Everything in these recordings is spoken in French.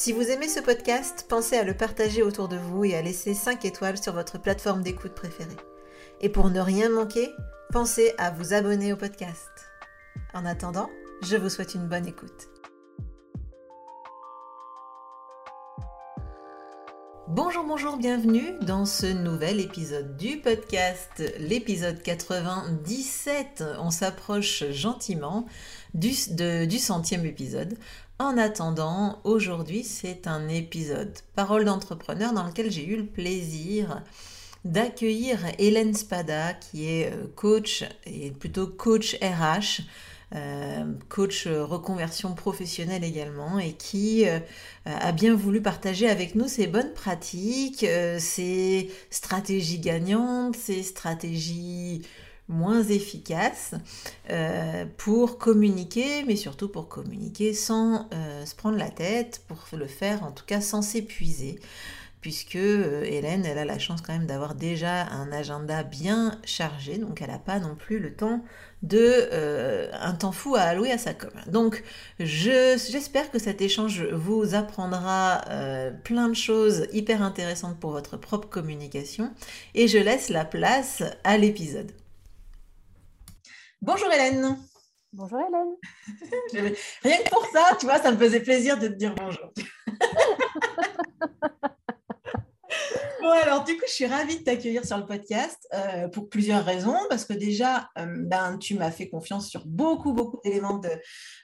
Si vous aimez ce podcast, pensez à le partager autour de vous et à laisser 5 étoiles sur votre plateforme d'écoute préférée. Et pour ne rien manquer, pensez à vous abonner au podcast. En attendant, je vous souhaite une bonne écoute. Bonjour, bonjour, bienvenue dans ce nouvel épisode du podcast, l'épisode 97. On s'approche gentiment du, du centième épisode. En attendant, aujourd'hui c'est un épisode Parole d'entrepreneur dans lequel j'ai eu le plaisir d'accueillir Hélène Spada qui est euh, coach et plutôt coach RH euh, coach reconversion professionnelle également, et qui euh, a bien voulu partager avec nous ses bonnes pratiques, euh, ses stratégies gagnantes, ses stratégies moins efficaces pour communiquer, mais surtout pour communiquer sans se prendre la tête, pour le faire en tout cas sans s'épuiser puisque Hélène, elle a la chance quand même d'avoir déjà un agenda bien chargé, donc elle n'a pas non plus le temps de euh, un temps fou à allouer à sa com. Donc j'espère que cet échange vous apprendra euh, plein de choses hyper intéressantes pour votre propre communication et je laisse la place à l'épisode. Bonjour Hélène. Bonjour Hélène. Rien que pour ça, tu vois, ça me faisait plaisir de te dire bonjour. Bon, alors du coup, je suis ravie de t'accueillir sur le podcast euh, pour plusieurs raisons. Parce que déjà, euh, ben, tu m'as fait confiance sur beaucoup, beaucoup d'éléments de,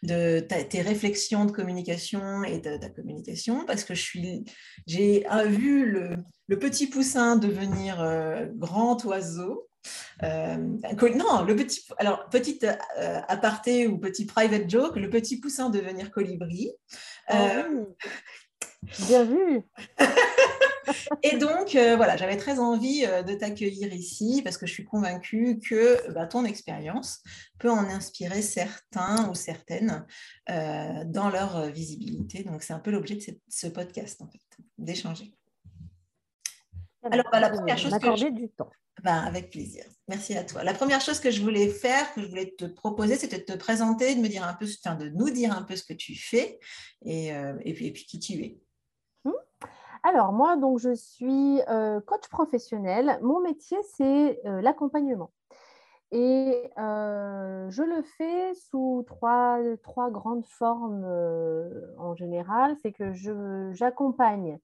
de tes réflexions de communication et de, ta communication. Parce que j'ai vu le, le, petit poussin devenir euh, grand oiseau. Non, le petit, alors petite aparté ou petit private joke, le petit poussin devenir colibri. Oh Bien vu. Et donc, euh, voilà, j'avais très envie euh, de t'accueillir ici parce que je suis convaincue que bah, ton expérience peut en inspirer certains ou certaines euh, dans leur visibilité. Donc, c'est un peu l'objet de ce podcast, en fait, d'échanger. Alors, bah, la première chose que je... du temps. Bah, avec plaisir. Merci à toi. La première chose que je voulais faire, que je voulais te proposer, c'était de te présenter, de me dire un peu, enfin, de nous dire un peu ce que tu fais et, puis, et puis qui tu es. Alors, moi, donc, je suis euh, coach professionnel. Mon métier, c'est euh, l'accompagnement. Et euh, je le fais sous trois, trois grandes formes en général. C'est que j'accompagne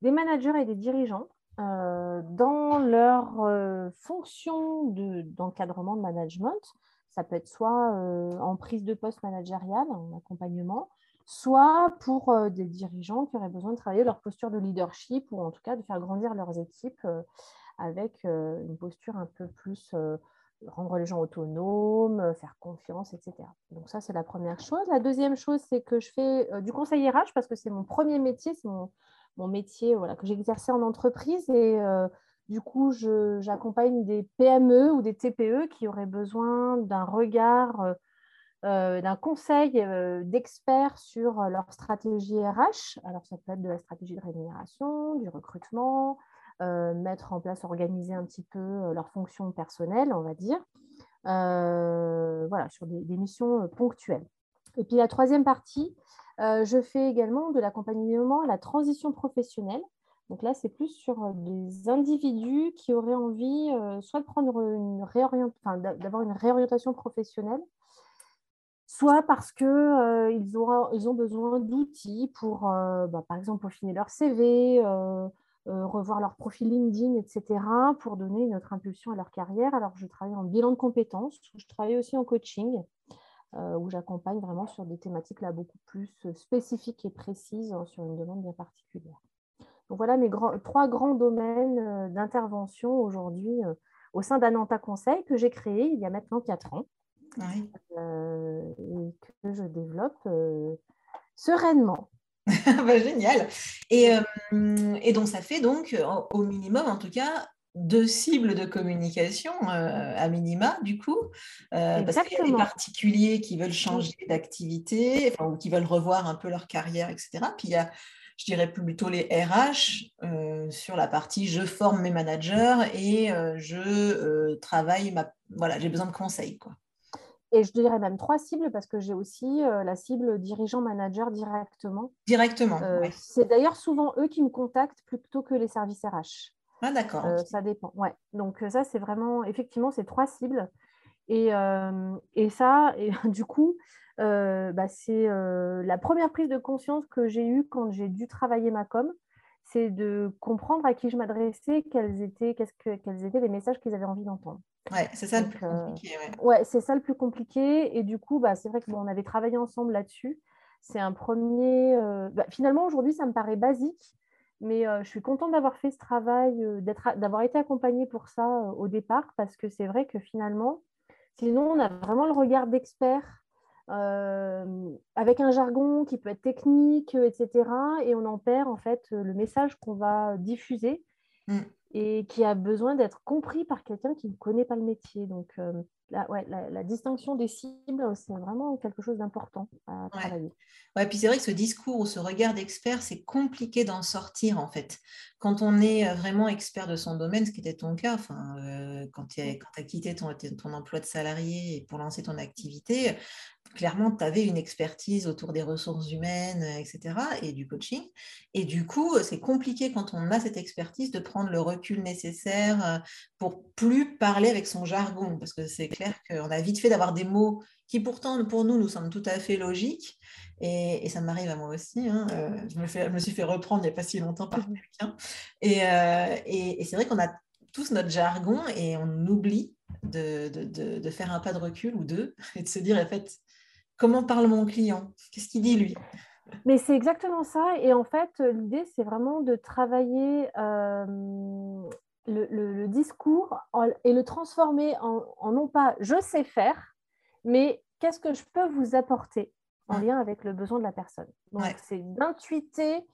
des managers et des dirigeants dans leur fonction d'encadrement de, management. Ça peut être soit en prise de poste managériale, en accompagnement, soit pour euh, des dirigeants qui auraient besoin de travailler leur posture de leadership ou en tout cas de faire grandir leurs équipes euh, avec euh, une posture un peu plus rendre les gens autonomes, faire confiance, etc. Donc ça, c'est la première chose. La deuxième chose, c'est que je fais du conseil RH parce que c'est mon premier métier, c'est mon, mon, métier voilà, que j'exerçais en entreprise et du coup, j'accompagne des PME ou des TPE qui auraient besoin d'un regard euh, d'un conseil euh, d'experts sur euh, leur stratégie RH. Alors, ça peut être de la stratégie de rémunération, du recrutement, mettre en place, organiser un petit peu leur fonction personnelle, on va dire. voilà, sur des, missions ponctuelles. Et puis la troisième partie, je fais également de l'accompagnement à la transition professionnelle. Donc là, c'est plus sur des individus qui auraient envie soit de prendre une d'avoir une réorientation professionnelle, soit parce qu'ils euh, ils ont besoin d'outils pour, bah, par exemple, peaufiner leur CV, revoir leur profil LinkedIn, etc., pour donner une autre impulsion à leur carrière. Alors, je travaille en bilan de compétences, je travaille aussi en coaching, où j'accompagne vraiment sur des thématiques là beaucoup plus spécifiques et précises hein, sur une demande bien particulière. Donc voilà mes trois grands domaines d'intervention aujourd'hui au sein d'Ananta Conseil que j'ai créé il y a maintenant quatre ans euh, et que je développe euh, sereinement. bah, génial. Et, euh, et, donc ça fait donc au minimum en tout cas deux cibles de communication à minima, du coup, parce qu'il y a des particuliers qui veulent changer d'activité, enfin, ou qui veulent revoir un peu leur carrière, etc. Puis il y a je dirais plutôt les RH euh, sur la partie je forme mes managers et euh, je euh, travaille ma voilà j'ai besoin de conseils quoi. Et je dirais même trois cibles parce que j'ai aussi la cible dirigeant manager directement. Directement. C'est d'ailleurs souvent eux qui me contactent plutôt que les services RH. Ah d'accord. Ça dépend. Ouais. Donc ça c'est vraiment effectivement ces trois cibles. Et, et ça, et, du coup, euh, bah, c'est euh, la première prise de conscience que j'ai eue quand j'ai dû travailler ma com, c'est de comprendre à qui je m'adressais, quels étaient, qu'est-ce que, quels étaient les messages qu'ils avaient envie d'entendre. Ouais, c'est ça le plus euh, compliqué. Ouais, c'est ça le plus compliqué. Et du coup, bah, c'est vrai qu'on on avait travaillé ensemble là-dessus. C'est un premier. Bah, finalement, aujourd'hui, ça me paraît basique, mais je suis contente d'avoir fait ce travail, d'avoir été accompagnée pour ça au départ, parce que c'est vrai que finalement, sinon, on a vraiment le regard d'expert avec un jargon qui peut être technique, etc. Et on en perd en fait le message qu'on va diffuser mm. et qui a besoin d'être compris par quelqu'un qui ne connaît pas le métier. Donc, la, ouais, la, distinction des cibles, c'est vraiment quelque chose d'important à travailler. Ouais, puis c'est vrai que ce discours ou ce regard d'expert, c'est compliqué d'en sortir en fait. Quand on est euh, vraiment expert de son domaine, ce qui était ton cas, enfin, quand tu as, quitté ton, ton, emploi de salarié pour lancer ton activité, clairement, tu avais une expertise autour des ressources humaines, etc., et du coaching. Et du coup, c'est compliqué quand on a cette expertise de prendre le recul nécessaire euh, pour plus parler avec son jargon, parce que c'est clair qu'on a vite fait d'avoir des mots qui pourtant, pour nous, nous semblent tout à fait logiques. Et, ça m'arrive à moi aussi. Hein, euh, je, me me suis fait reprendre il n'y a pas si longtemps par mmh quelqu'un. Euh, et, et c'est vrai qu'on a tous notre jargon et on oublie de, de, de, faire un pas de recul ou deux et de se dire, en fait, Comment parle mon client? Qu'est-ce qu'il dit lui? Mais c'est exactement ça. Et en fait, l'idée, c'est vraiment de travailler euh, le, discours et le transformer en, non pas je sais faire, mais qu'est-ce que je peux vous apporter en lien avec le besoin de la personne. Donc, c'est d'intuiter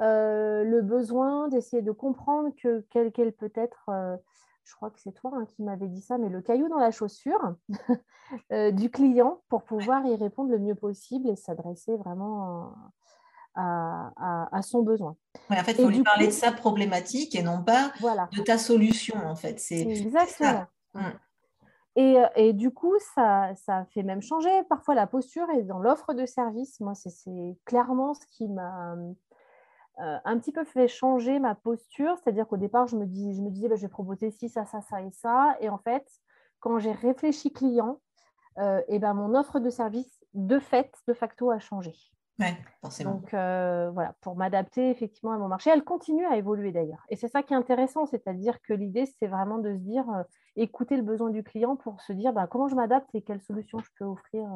euh, le besoin, d'essayer de comprendre que quel, quel peut être euh, je crois que c'est toi hein, qui m'avais dit ça, mais le caillou dans la chaussure euh, du client pour pouvoir y répondre le mieux possible et s'adresser vraiment à, son besoin. en fait, il faut lui parler de sa problématique et non pas de ta solution, en fait. C'est exactement. Mmh. Et, euh, et, du coup, ça, ça fait même changer parfois la posture et dans l'offre de service. Moi, c'est clairement ce qui m'a euh, un petit peu fait changer ma posture. C'est-à-dire qu'au départ, je me, dis, je me disais, bah, je vais proposer ci, ça, ça, ça et ça. Et en fait, quand j'ai réfléchi client, euh, et ben, mon offre de service, de fait, de facto, a changé. Ouais, forcément. Donc euh, voilà, pour m'adapter effectivement à mon marché. Elle continue à évoluer d'ailleurs. Et c'est ça qui est intéressant, c'est-à-dire que l'idée, c'est vraiment de se dire, écouter le besoin du client pour se dire bah, comment je m'adapte et quelles solutions je peux offrir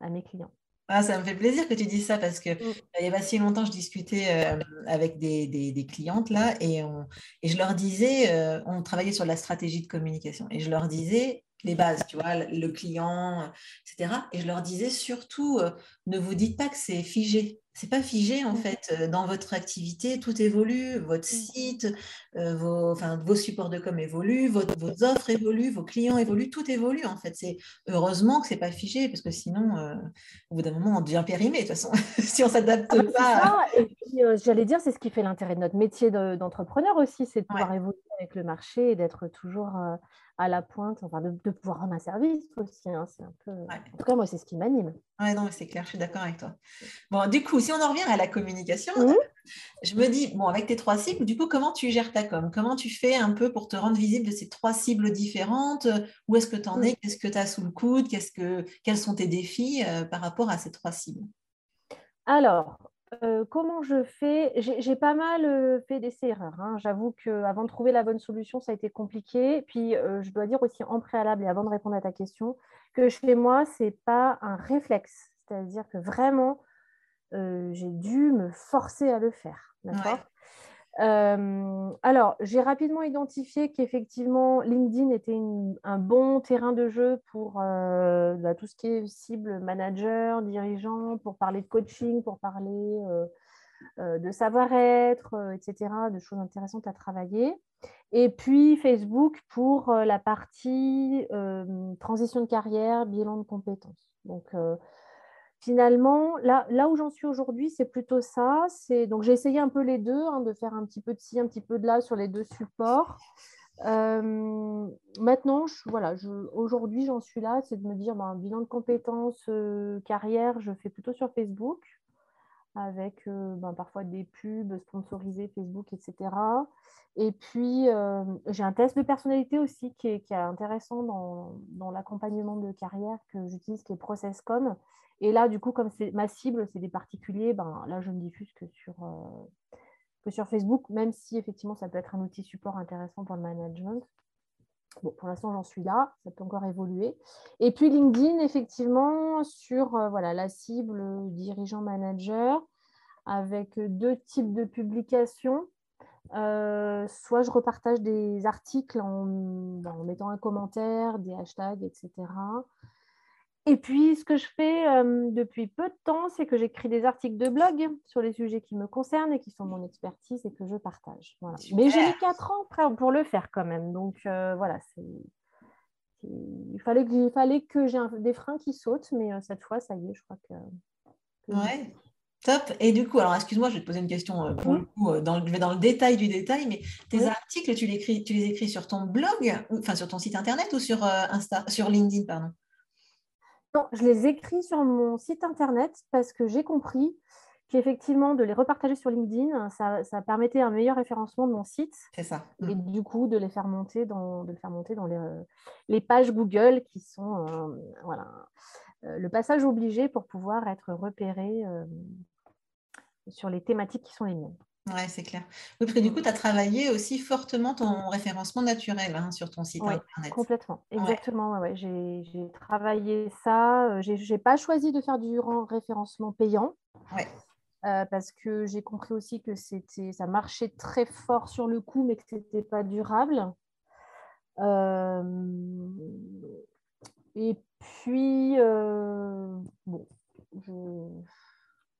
à mes clients. Ah, ça me fait plaisir que tu dises ça parce que mm. il n'y a pas si longtemps, je discutais euh, avec des, des, clientes là et, et, je leur disais, euh, on travaillait sur la stratégie de communication et je leur disais les bases, tu vois, le client, etc. Et je leur disais surtout, euh, ne vous dites pas que c'est figé c'est pas figé en mmh. fait. Euh, dans votre activité, tout évolue, votre mmh. site, euh, vos, enfin, vos supports de com évoluent, vos, offres évoluent, vos clients évoluent, tout évolue en fait. C'est heureusement que c'est pas figé parce que sinon, euh, au bout d'un moment, on devient périmé de toute façon. si on s'adapte ah bah, pas. Et j'allais dire, c'est ce qui fait l'intérêt de notre métier d'entrepreneur aussi, c'est de pouvoir évoluer avec le marché et d'être toujours à la pointe, enfin de, pouvoir rendre un service aussi. Hein, c'est un peu... En tout cas, moi, c'est ce qui m'anime. Oui, non, c'est clair, je suis d'accord avec toi. Bon, du coup, si on en revient à la communication, mmh. Je me dis, bon, avec tes trois cibles, du coup, comment tu gères ta com? Comment tu fais un peu pour te rendre visible de ces trois cibles différentes? Où est-ce que tu en es? Qu'est-ce que tu as sous le coude? Qu'est-ce que, Quels sont tes défis euh, par rapport à ces trois cibles? Alors, euh, comment je fais? J'ai pas mal euh, fait d'essais erreurs. Hein. J'avoue qu'avant de trouver la bonne solution, ça a été compliqué. Puis, je dois dire aussi en préalable et avant de répondre à ta question, que chez moi, ce n'est pas un réflexe. C'est-à-dire que vraiment, j'ai dû me forcer à le faire. D'accord? Alors, j'ai rapidement identifié qu'effectivement, LinkedIn était un bon terrain de jeu pour bah, tout ce qui est cible manager, dirigeant, pour parler de coaching, pour parler de savoir-être, etc., de choses intéressantes à travailler. Et puis Facebook pour la partie transition de carrière, bilan de compétences. Donc, finalement, là, où j'en suis aujourd'hui, c'est plutôt ça. Donc, j'ai essayé un peu les deux, hein, de faire un petit peu de ci, un petit peu de là sur les deux supports. Euh, maintenant, voilà, aujourd'hui, j'en suis là, c'est de me dire, ben, bilan de compétences, euh, carrière, je fais plutôt sur Facebook, avec euh, ben, parfois des pubs sponsorisées Facebook, etc. Et puis, j'ai un test de personnalité aussi qui est, intéressant dans, dans l'accompagnement de carrière que j'utilise, qui est ProcessCom et là, du coup, comme c'est ma cible, c'est des particuliers, ben, là, je ne diffuse que sur, euh, que sur Facebook, même si effectivement, ça peut être un outil support intéressant pour le management. Bon, pour l'instant, j'en suis là, ça peut encore évoluer. Et puis LinkedIn, effectivement, sur euh, voilà, la cible dirigeant-manager, avec deux types de publications. Euh, soit je repartage des articles en, ben, en, mettant un commentaire, des hashtags, etc. Et puis, ce que je fais euh, depuis peu de temps, c'est que j'écris des articles de blog sur les sujets qui me concernent et qui sont mon expertise et que je partage. Mais j'ai mis 4 ans pour le faire quand même. Donc, euh, voilà, il fallait que, j'ai des freins qui sautent, mais euh, cette fois, ça y est, je crois que. ouais. Top. Et du coup, alors excuse-moi, je vais te poser une question pour le coup, dans je vais dans le détail du détail, mais tes articles, tu les, écris, tu les écris sur ton blog, enfin sur ton site internet ou sur, Insta, sur LinkedIn, pardon? Non, je les écris sur mon site internet parce que j'ai compris qu'effectivement, de les repartager sur LinkedIn, ça, permettait un meilleur référencement de mon site. C'est ça. Et mm. du coup, de les faire monter dans, de faire monter dans les, les pages Google qui sont euh, voilà, euh, le passage obligé pour pouvoir être repéré euh, sur les thématiques qui sont les miennes. Oui, c'est clair. Oui, parce que du coup, tu as travaillé aussi fortement ton référencement naturel hein, sur ton site internet. Complètement, exactement. Ouais. J'ai travaillé ça. Euh, je n'ai pas choisi de faire du référencement payant. Euh, parce que j'ai compris aussi que ça marchait très fort sur le coup, mais que ce n'était pas durable. Euh, et puis, bon, je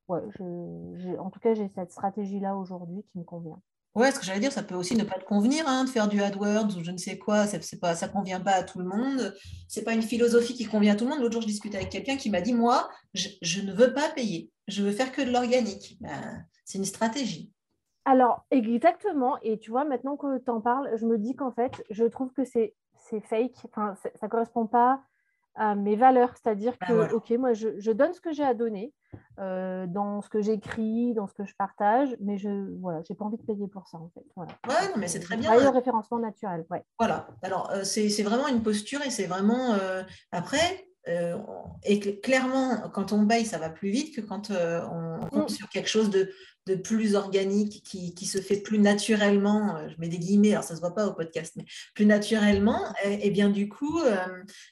en tout cas, j'ai cette stratégie-là aujourd'hui qui me convient. Ouais, ce que j'allais dire, ça peut aussi ne pas te convenir hein, de faire du AdWords ou je ne sais quoi, ça ne convient pas à tout le monde. Ce n'est pas une philosophie qui convient à tout le monde. L'autre jour, je discutais avec quelqu'un qui m'a dit Moi, je, ne veux pas payer, je veux faire que de l'organique. Ben, c'est une stratégie. Alors, exactement. Et tu vois, maintenant que tu en parles, je me dis qu'en fait, je trouve que c'est fake. Enfin, ça ne correspond pas à mes valeurs. C'est-à-dire ben que, OK, moi, je, donne ce que j'ai à donner euh, dans ce que j'écris, dans ce que je partage, mais je voilà, j'ai pas envie de payer pour ça, en fait. Voilà. Ouais, non, mais c'est très bien. Le référencement naturel, ouais. Voilà. Alors, euh, c'est vraiment une posture et c'est vraiment... Euh, après, et clairement, quand on baille, ça va plus vite que quand on compte mm. sur quelque chose de, de plus organique, qui, se fait plus naturellement, euh, je mets des guillemets, alors ça ne se voit pas au podcast, mais plus naturellement, et, bien du coup, euh,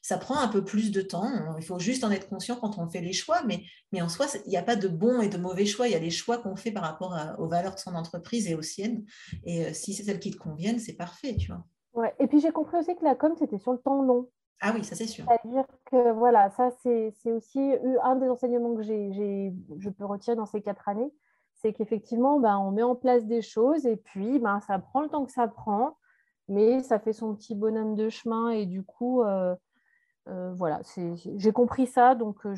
ça prend un peu plus de temps. Il faut juste en être conscient quand on fait les choix, mais, mais en soi, il n'y a pas de bons et de mauvais choix, il y a les choix qu'on fait par rapport aux valeurs de son entreprise et aux siennes. Et euh, si c'est celles qui te conviennent, c'est parfait, tu vois. Ouais. Et puis j'ai compris aussi que la com, c'était sur le temps long. Ah oui, ça c'est sûr. C'est-à-dire que voilà, ça c'est aussi un des enseignements que je peux retirer dans ces quatre années c'est qu'effectivement, ben, on met en place des choses et puis ben, ça prend le temps que ça prend, mais ça fait son petit bonhomme de chemin et du coup, euh, euh, voilà, j'ai compris ça. Donc, euh,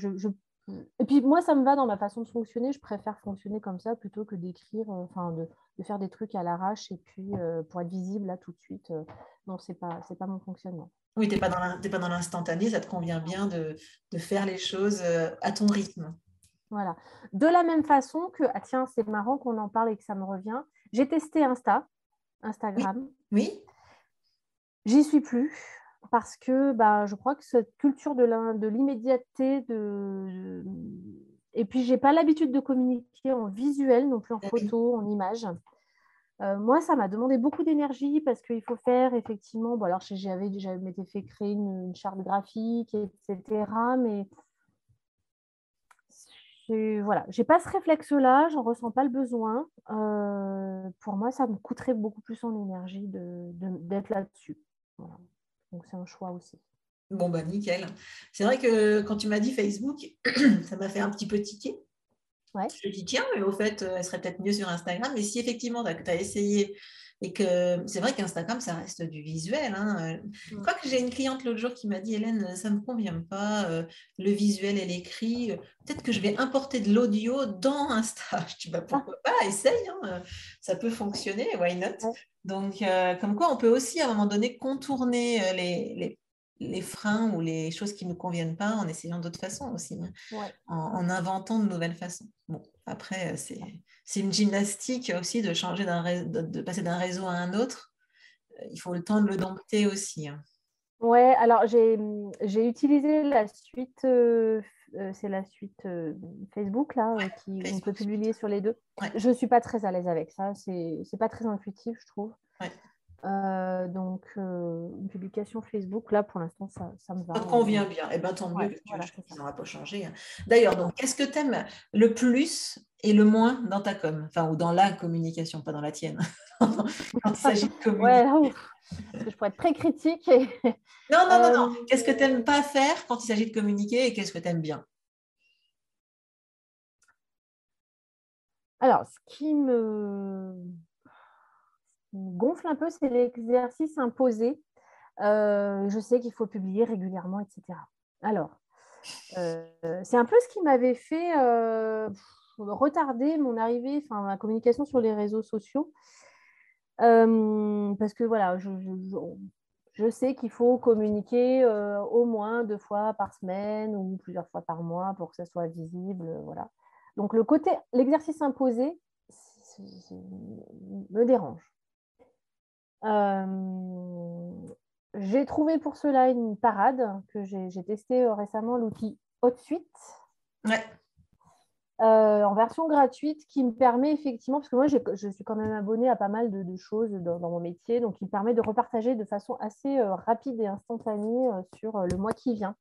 Et puis moi, ça me va dans ma façon de fonctionner. Je préfère fonctionner comme ça plutôt que d'écrire, enfin de, faire des trucs à l'arrache et puis pour être visible là tout de suite. non, ce n'est pas mon fonctionnement. Oui, tu n'es pas dans l'instantané, ça te convient bien de, de, faire les choses à ton rythme. Voilà. De la même façon que, ah tiens, c'est marrant qu'on en parle et que ça me revient. J'ai testé Insta, Instagram. Oui. J'y suis plus parce que bah, je crois que cette culture de l'immédiateté, de, et puis j'ai pas l'habitude de communiquer en visuel non plus en ah photo, en image. Euh, moi, ça m'a demandé beaucoup d'énergie parce qu'il faut faire effectivement. Bon, alors j'avais déjà m'étais fait créer une, charte graphique, etc. Mais voilà, j'ai pas ce réflexe-là, j'en ressens pas le besoin. Euh, pour moi, ça me coûterait beaucoup plus en énergie d'être de, là-dessus. Donc c'est un choix aussi. Bon bah nickel. C'est vrai que quand tu m'as dit Facebook, ça m'a fait un petit peu tiquer. Ouais. Je me dis tiens, mais au fait, elle serait peut-être mieux sur Instagram. Mais si effectivement tu as, essayé et que c'est vrai qu'Instagram, ça reste du visuel. Hein. Je crois que j'ai une cliente l'autre jour qui m'a dit Hélène, ça ne me convient pas, euh, le visuel et l'écrit. Peut-être que je vais importer de l'audio dans Insta. Je dis bah, pourquoi pas, essaye, hein. ça peut fonctionner, why not? Donc, euh, comme quoi, on peut aussi à un moment donné contourner euh, les, les, freins ou les choses qui ne nous conviennent pas en essayant d'autres façons aussi, hein. en, en, inventant de nouvelles façons. Bon, après, c'est c'est une gymnastique aussi de changer de, passer d'un réseau à un autre. Euh, il faut le temps de le dompter aussi. Hein. Ouais, alors j'ai utilisé la suite, euh, euh, c'est la suite Facebook là, qui on peut publier sur les deux. Je ne suis pas très à l'aise avec ça, c'est pas très intuitif, je trouve. Euh, donc, euh, une publication Facebook, là, pour l'instant, ça, ça, me va. Ça te convient bien. Et eh bien, tant mieux, voilà, ça n'aura pas changé. Hein. D'ailleurs, donc, qu'est-ce que tu aimes le plus et le moins dans ta com? Enfin, ou dans la communication, pas dans la tienne. quand il s'agit de communiquer. je pourrais être très critique. Non, non, non, non. Euh, qu'est-ce que tu n'aimes pas faire quand il s'agit de communiquer et qu'est-ce que tu aimes bien? Alors, ce qui me gonfle un peu, c'est l'exercice imposé. Euh, je sais qu'il faut publier régulièrement, etc. Alors, euh, c'est un peu ce qui m'avait fait euh, retarder mon arrivée, enfin ma communication sur les réseaux sociaux. parce que voilà, je, je sais qu'il faut communiquer au moins deux fois par semaine ou plusieurs fois par mois pour que ça soit visible. Voilà. Donc le côté, l'exercice imposé me dérange. Euh, j'ai trouvé pour cela une parade que j'ai testé euh, récemment, l'outil HotSuite. Ouais. Euh, en version gratuite qui me permet effectivement, parce que moi je suis quand même abonnée à pas mal de, choses dans, mon métier, donc il me permet de repartager de façon assez rapide et instantanée sur le mois qui vient.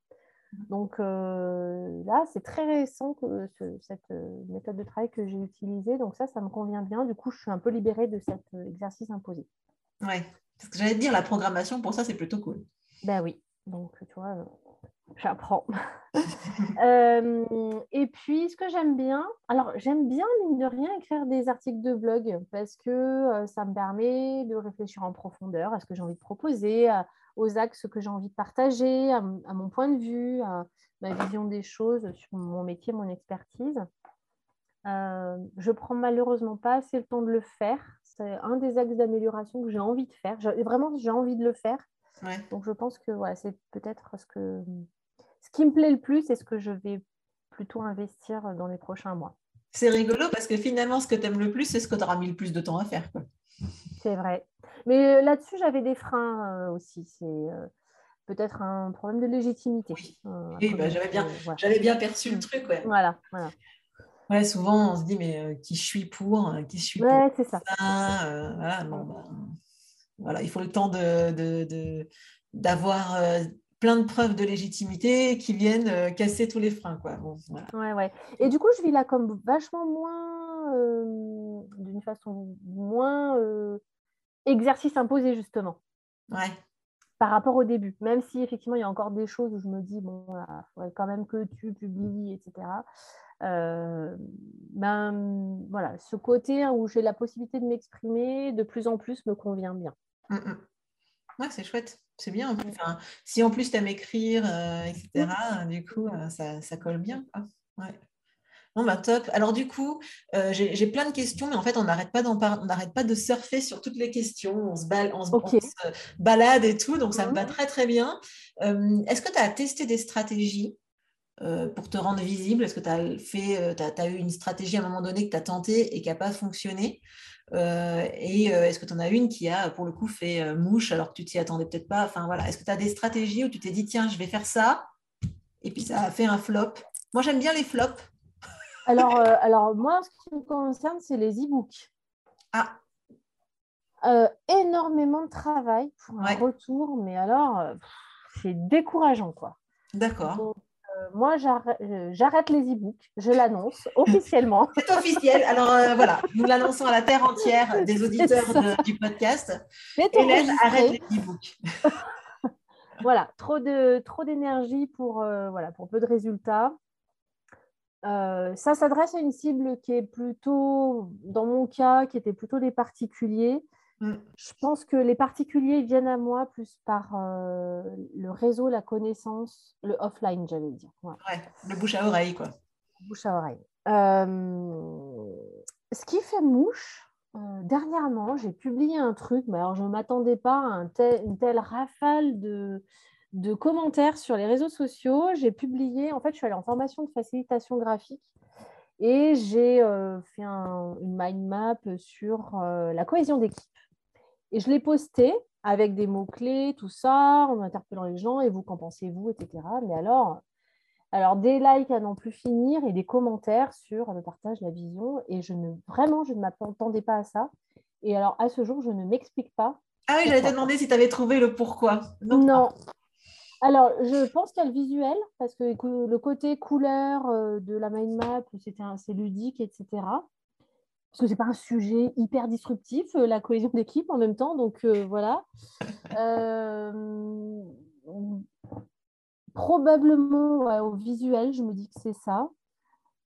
Donc là, c'est très récent que cette méthode de travail que j'ai utilisée, donc ça, ça me convient bien. Du coup, je suis un peu libérée de cet exercice imposé. Oui, parce que j'allais te dire, la programmation, pour ça, c'est plutôt cool. Ben oui, donc tu vois, euh, j'apprends. Euh, et puis, ce que j'aime bien, alors j'aime bien, mine de rien, écrire des articles de blog parce que euh, ça me permet de réfléchir en profondeur à ce que j'ai envie de proposer, aux axes que j'ai envie de partager, à, mon point de vue, à ma vision des choses sur mon métier, mon expertise. je prends malheureusement pas assez le temps de le faire c'est un des axes d'amélioration que j'ai envie de faire. Vraiment, j'ai envie de le faire. Donc, je pense que c'est peut-être ce, que... ce qui me plaît le plus et ce que je vais plutôt investir dans les prochains mois. C'est rigolo parce que finalement, ce que tu aimes le plus, c'est ce que tu auras mis le plus de temps à faire. C'est vrai. Mais euh, là-dessus, j'avais des freins euh, aussi. C'est euh, peut-être un problème de légitimité. Oui, bah, j'avais bien, bien perçu le truc. Voilà, voilà. Ouais, souvent on se dit mais euh, qui je suis pour, euh, qui je suis ouais, c'est ça. Euh, voilà, bah, voilà, il faut le temps de, d'avoir plein de preuves de légitimité qui viennent casser tous les freins. Quoi. ouais, ouais. Et du coup, je vis là comme vachement moins, d'une façon moins exercice imposé, justement. Ouais. Par rapport au début, même si effectivement il y a encore des choses où je me dis, bon, il faudrait quand même que tu publies, etc. Euh, ben, voilà, ce côté où j'ai la possibilité de m'exprimer de plus en plus me convient bien. Mm, mm. Ouais, c'est chouette, c'est bien. Enfin, si en plus tu aimes écrire, euh, etc., du coup, euh, ça, ça, colle bien. Ouais. Bon, bah, top. Alors, du coup, j'ai plein de questions, mais en fait, on n'arrête pas, on n'arrête pas de surfer sur toutes les questions. On se, on se, balade et tout, donc ça me va très, très bien. Est-ce que tu as testé des stratégies? Pour te rendre visible Est-ce que tu as, fait, as, eu une stratégie à un moment donné que tu as tenté et qui n'a pas fonctionné Et est-ce que tu en as une qui a, pour le coup, fait mouche alors que tu t'y attendais peut-être pas? Enfin voilà, est-ce que tu as des stratégies où tu t'es dit, tiens, je vais faire ça et puis ça a fait un flop? Moi, j'aime bien les flops. Alors, alors moi, ce qui me concerne, c'est les e-books. Ah, euh, énormément de travail pour un retour, mais alors, euh, c'est décourageant, quoi. D'accord. Euh, moi, j'arrête les e-books, je l'annonce officiellement. c'est officiel. Alors voilà, nous l'annonçons à la terre entière des auditeurs du podcast. Hélène arrête les e-books. voilà, trop de trop d'énergie pour voilà pour peu de résultats. ça s'adresse à une cible qui est plutôt, dans mon cas, qui était plutôt des particuliers. Mm. Je pense que les particuliers viennent à moi plus par euh, le réseau, la connaissance, le offline, j'allais dire. Ouais. le bouche à oreille, quoi. Bouche à oreille. Euh, ce qui fait mouche, euh, dernièrement, j'ai publié un truc, mais alors je ne m'attendais pas à une telle rafale de, de commentaires sur les réseaux sociaux. J'ai publié, en fait, je suis allée en formation de facilitation graphique et j'ai fait une mind map sur la cohésion d'équipe. Et je l'ai posté avec des mots-clés, tout ça, en interpellant les gens, et vous, qu'en pensez-vous, etc. Mais alors, alors, des likes à n'en plus finir et des commentaires sur le partage, la vision. Et je ne, vraiment, je ne m'attendais pas à ça. Et alors, à ce jour, je ne m'explique pas. Ah oui, j'allais te demander si tu avais trouvé le pourquoi. Non. Alors, je pense qu'il y a le visuel, parce que le côté couleur euh, de la mind map, c'est ludique, etc parce que c'est pas un sujet hyper disruptif, euh, la cohésion d'équipe en même temps. Donc euh, voilà. Euh, probablement au visuel, je me dis que c'est ça.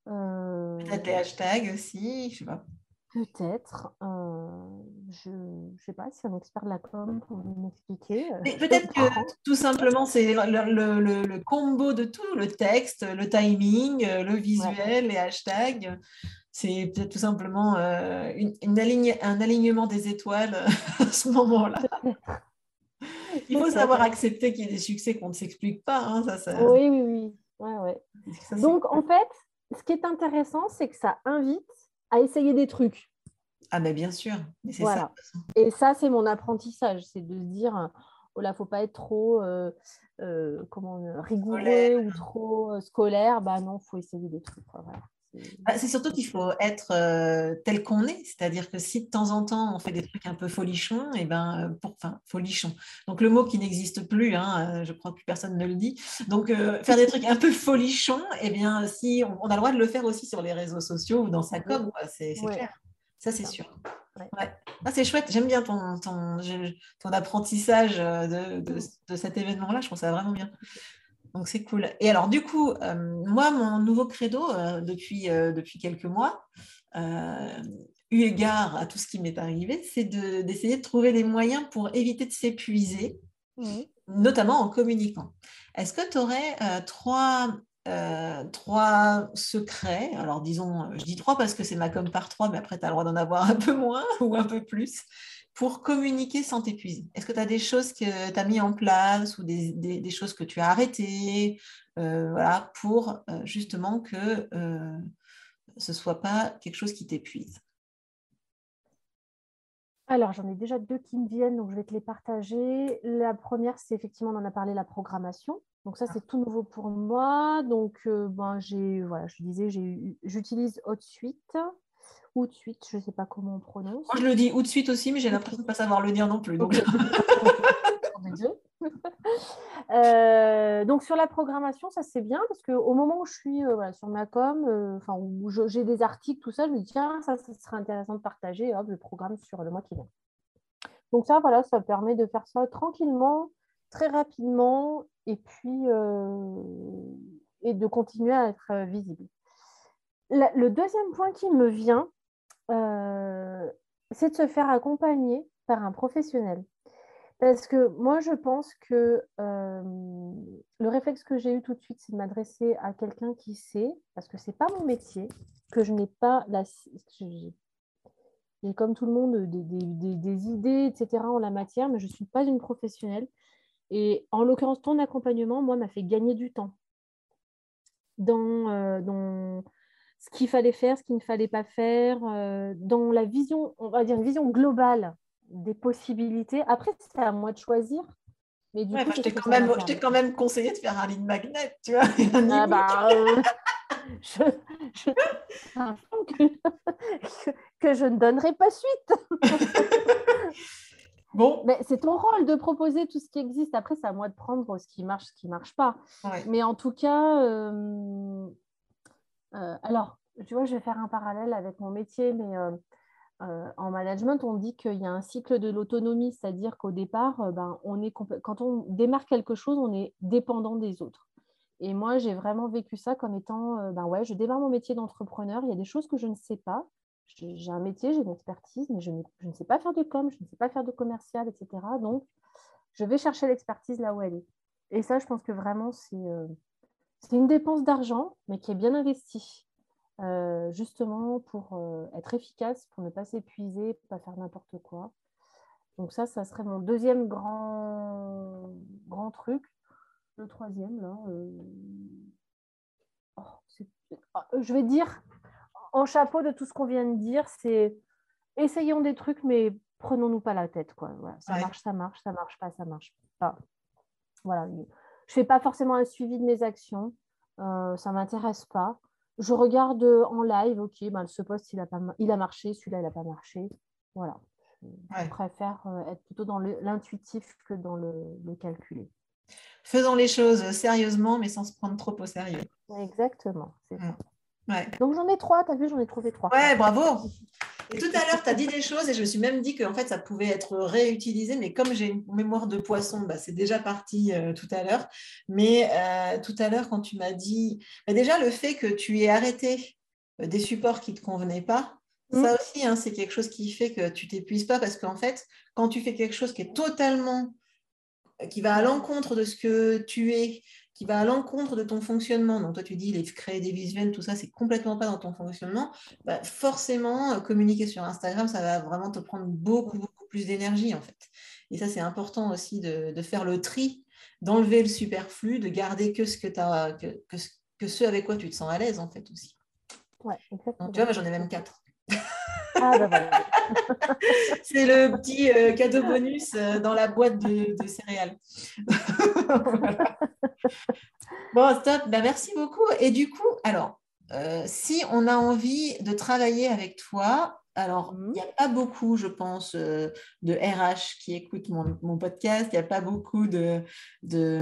Peut-être les hashtags aussi, je sais pas. Peut-être. je ne sais pas si un expert de la com peut m'expliquer. Peut-être que tout simplement, c'est le, le, combo de tout, le texte, le timing, le visuel, les hashtags. C'est peut-être tout simplement euh, une, un alignement des étoiles à ce moment-là. Il faut savoir accepter qu'il y ait des succès qu'on ne s'explique pas. Hein, ça, Oui, oui, oui. Ouais, ouais. Donc, en fait, ce qui est intéressant, c'est que ça invite à essayer des trucs. Ah, mais bien sûr. voilà. Et ça, c'est mon apprentissage. C'est de se dire, oh là, faut pas être trop euh, euh, comment, rigoureux ou trop scolaire. Bah non, faut essayer des trucs. Voilà. Bah, c'est surtout qu'il faut être euh, tel qu'on est, c'est-à-dire que si de temps en temps on fait des trucs un peu folichons, et eh ben euh, pour, enfin folichons. Donc le mot qui n'existe plus, hein, euh, je crois que plus personne ne le dit. Donc faire des trucs un peu folichons, et eh bien si on, a le droit de le faire aussi sur les réseaux sociaux ou dans sa com, c'est clair. Ça c'est sûr. Ah, c'est chouette, j'aime bien ton, ton, ton apprentissage de, de, de cet événement-là, je trouve ça vraiment bien. Donc c'est cool. Et alors du coup, euh, moi, mon nouveau credo euh, depuis, euh, depuis quelques mois, eu égard à tout ce qui m'est arrivé, c'est d'essayer de, trouver des moyens pour éviter de s'épuiser, notamment en communiquant. Est-ce que tu aurais trois, trois secrets? Alors disons, je dis trois parce que c'est ma com par trois, mais après tu as le droit d'en avoir un peu moins ou un peu plus pour communiquer sans t'épuiser Est-ce que tu as des choses que tu as mis en place ou des, choses que tu as arrêtées euh, voilà, pour euh, justement que euh, ce ne soit pas quelque chose qui t'épuise? Alors, j'en ai déjà deux qui me viennent, donc je vais te les partager. La première, c'est effectivement, on en a parlé, la programmation. Donc ça, c'est tout nouveau pour moi. Donc, ben, j'ai, voilà, je disais, j'utilise HotSuite ou de suite, je ne sais pas comment on prononce. Moi, je le dis ou de suite aussi, mais j'ai l'impression de ne pas savoir le dire non plus. Donc, euh, donc sur la programmation, ça c'est bien parce qu'au moment où je suis euh, sur ma com, euh, enfin où j'ai des articles, tout ça, je me dis tiens, ça, ça serait intéressant de partager hop, le programme sur le mois qui vient. Donc ça, voilà, ça permet de faire ça tranquillement, très rapidement, et puis et de continuer à être visible. le deuxième point qui me vient, euh, c'est de se faire accompagner par un professionnel. Parce que moi, je pense que euh, le réflexe que j'ai eu tout de suite, c'est de m'adresser à quelqu'un qui sait, parce que ce n'est pas mon métier, que je n'ai pas la... J'ai comme tout le monde des, des, des, idées, etc. en la matière, mais je ne suis pas une professionnelle. Et en l'occurrence, ton accompagnement, moi, m'a fait gagner du temps. dans, dans ce qu'il fallait faire, ce qu'il ne fallait pas faire, dans la vision, on va dire une vision globale des possibilités. Après, c'est à moi de choisir. Mais du coup, je t'ai quand, même, quand même conseillé de faire un ligne magnet, tu vois. Ah bah, je, je... que, que, je ne donnerai pas suite. bon. Mais c'est ton rôle de proposer tout ce qui existe. Après, c'est à moi de prendre ce qui marche, ce qui ne marche pas. Mais en tout cas, euh, euh, alors, tu vois, je vais faire un parallèle avec mon métier, mais euh, en management, on dit qu'il y a un cycle de l'autonomie, c'est-à-dire qu'au départ, ben, quand on démarre quelque chose, on est dépendant des autres. Et moi, j'ai vraiment vécu ça comme étant, euh, ben ouais, je démarre mon métier d'entrepreneur, il y a des choses que je ne sais pas. J'ai un métier, j'ai une expertise, mais je ne, sais pas faire de com, je ne sais pas faire de commercial, etc. Donc, je vais chercher l'expertise là où elle est. Et ça, je pense que vraiment, c'est euh, une dépense d'argent, mais qui est bien investie, euh, justement pour être efficace, pour ne pas s'épuiser, pas faire n'importe quoi. Donc ça, ça serait mon deuxième grand, grand truc le troisième, là. Euh, oh, je vais dire, en chapeau de tout ce qu'on vient de dire, c'est essayons des trucs, mais prenons-nous pas la tête. Quoi. ça marche, ça marche, ça marche pas, ça marche pas. Voilà. Je fais pas forcément un suivi de mes actions. Euh, ça m'intéresse pas. Je regarde en live, ok, ben, ce poste, il a, pas, il a marché, celui-là, il n'a pas marché. Voilà. Je préfère euh, être plutôt dans l'intuitif que dans le, le calculé faisons les choses sérieusement, mais sans se prendre trop au sérieux. Exactement, ça. Mm. Donc j'en ai trois, tu as vu, j'en ai trouvé trois. Ouais, bravo. Et tout à l'heure, tu as dit des choses et je me suis même dit qu'en fait, ça pouvait être réutilisé, mais comme j'ai une mémoire de poisson, bah, c'est déjà parti euh, tout à l'heure. Mais euh, tout à l'heure, quand tu m'as dit, bah, déjà le fait que tu aies arrêté euh, des supports qui ne te convenaient pas, mm. ça aussi, hein, c'est quelque chose qui fait que tu t'épuises pas parce qu'en fait, quand tu fais quelque chose qui est totalement qui va à l'encontre de ce que tu es, qui va à l'encontre de ton fonctionnement. Donc toi tu dis les créer des visuels, tout ça, c'est complètement pas dans ton fonctionnement. Bah, forcément, euh, communiquer sur Instagram, ça va vraiment te prendre beaucoup, beaucoup plus d'énergie en fait. Et ça, c'est important aussi de, faire le tri, d'enlever le superflu, de garder que ce que, as, que, que, ce avec quoi tu te sens à l'aise en fait aussi. Ouais, exactement. tu vois, j'en ai même quatre. Ah, bah, c'est le petit euh, cadeau bonus euh, dans la boîte de, céréales. Bon, stop. Bah, merci beaucoup. Et du coup, alors, euh, si on a envie de travailler avec toi, alors, il n'y a pas beaucoup, je pense, de RH qui écoutent mon, podcast. Il n'y a pas beaucoup de, de,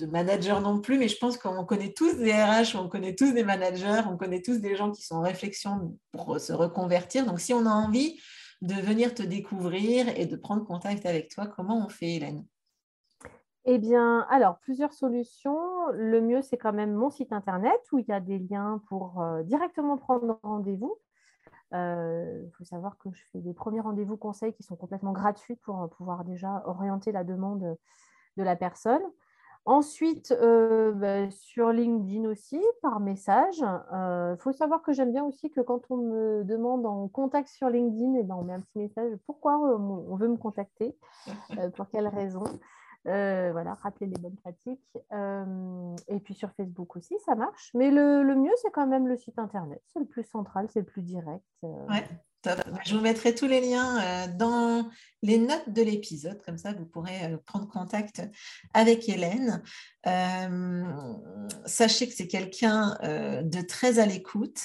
manager non plus, mais je pense qu'on connaît tous des RH, on connaît tous des managers, on connaît tous des gens qui sont en réflexion pour se reconvertir. Donc, si on a envie de venir te découvrir et de prendre contact avec toi, comment on fait, Hélène? Eh bien, alors, plusieurs solutions. Le mieux, c'est quand même mon site internet où il y a des liens pour euh, directement prendre rendez-vous. Il euh, faut savoir que je fais des premiers rendez-vous conseils qui sont complètement gratuits pour euh, pouvoir déjà orienter la demande de la personne. Ensuite, euh, bah, sur LinkedIn aussi, par message. Il euh, faut savoir que j'aime bien aussi que quand on me demande en contact sur LinkedIn, eh ben, on met un petit message pourquoi euh, on veut me contacter, pour quelle raison. voilà, rappeler les bonnes pratiques. et puis sur Facebook aussi, ça marche. Mais le, le mieux, c'est quand même le site Internet. C'est le plus central, c'est le plus direct. Je vous mettrai tous les liens euh, dans les notes de l'épisode, comme ça vous pourrez euh, prendre contact avec Hélène. Euh, sachez que c'est quelqu'un de très à l'écoute,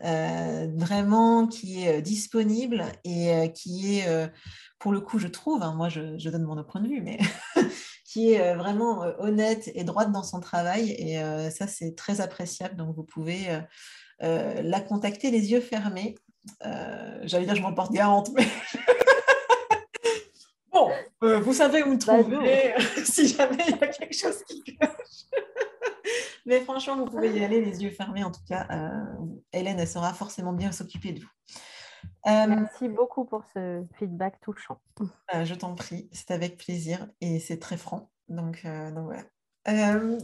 vraiment qui est disponible et qui est, pour le coup, je trouve, hein, moi je, donne mon point de vue, mais qui est vraiment honnête et droite dans son travail. Et ça, c'est très appréciable. Donc, vous pouvez la contacter les yeux fermés euh, j'allais dire, je m'en porte garante, mais. bon, euh, vous savez où me bah, trouver si jamais il y a quelque chose qui cloche. mais franchement, vous pouvez y aller les yeux fermés. En tout cas, euh, Hélène, elle saura forcément bien s'occuper de vous. Merci beaucoup pour ce feedback touchant. je t'en prie, c'est avec plaisir et c'est très franc. Donc, donc voilà.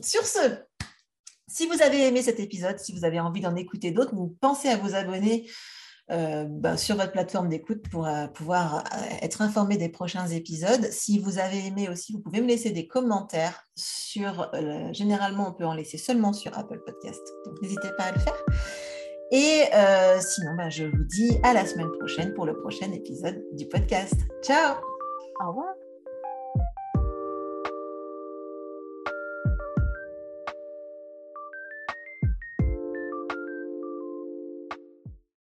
sur ce, si vous avez aimé cet épisode, si vous avez envie d'en écouter d'autres, pensez à vous abonner euh, ben, sur votre plateforme d'écoute pour euh, pouvoir être informé des prochains épisodes. Si vous avez aimé aussi, vous pouvez me laisser des commentaires sur. généralement, on peut en laisser seulement sur Apple Podcast. Donc, n'hésitez pas à le faire. Et sinon, ben, je vous dis à la semaine prochaine pour le prochain épisode du podcast. Ciao Au revoir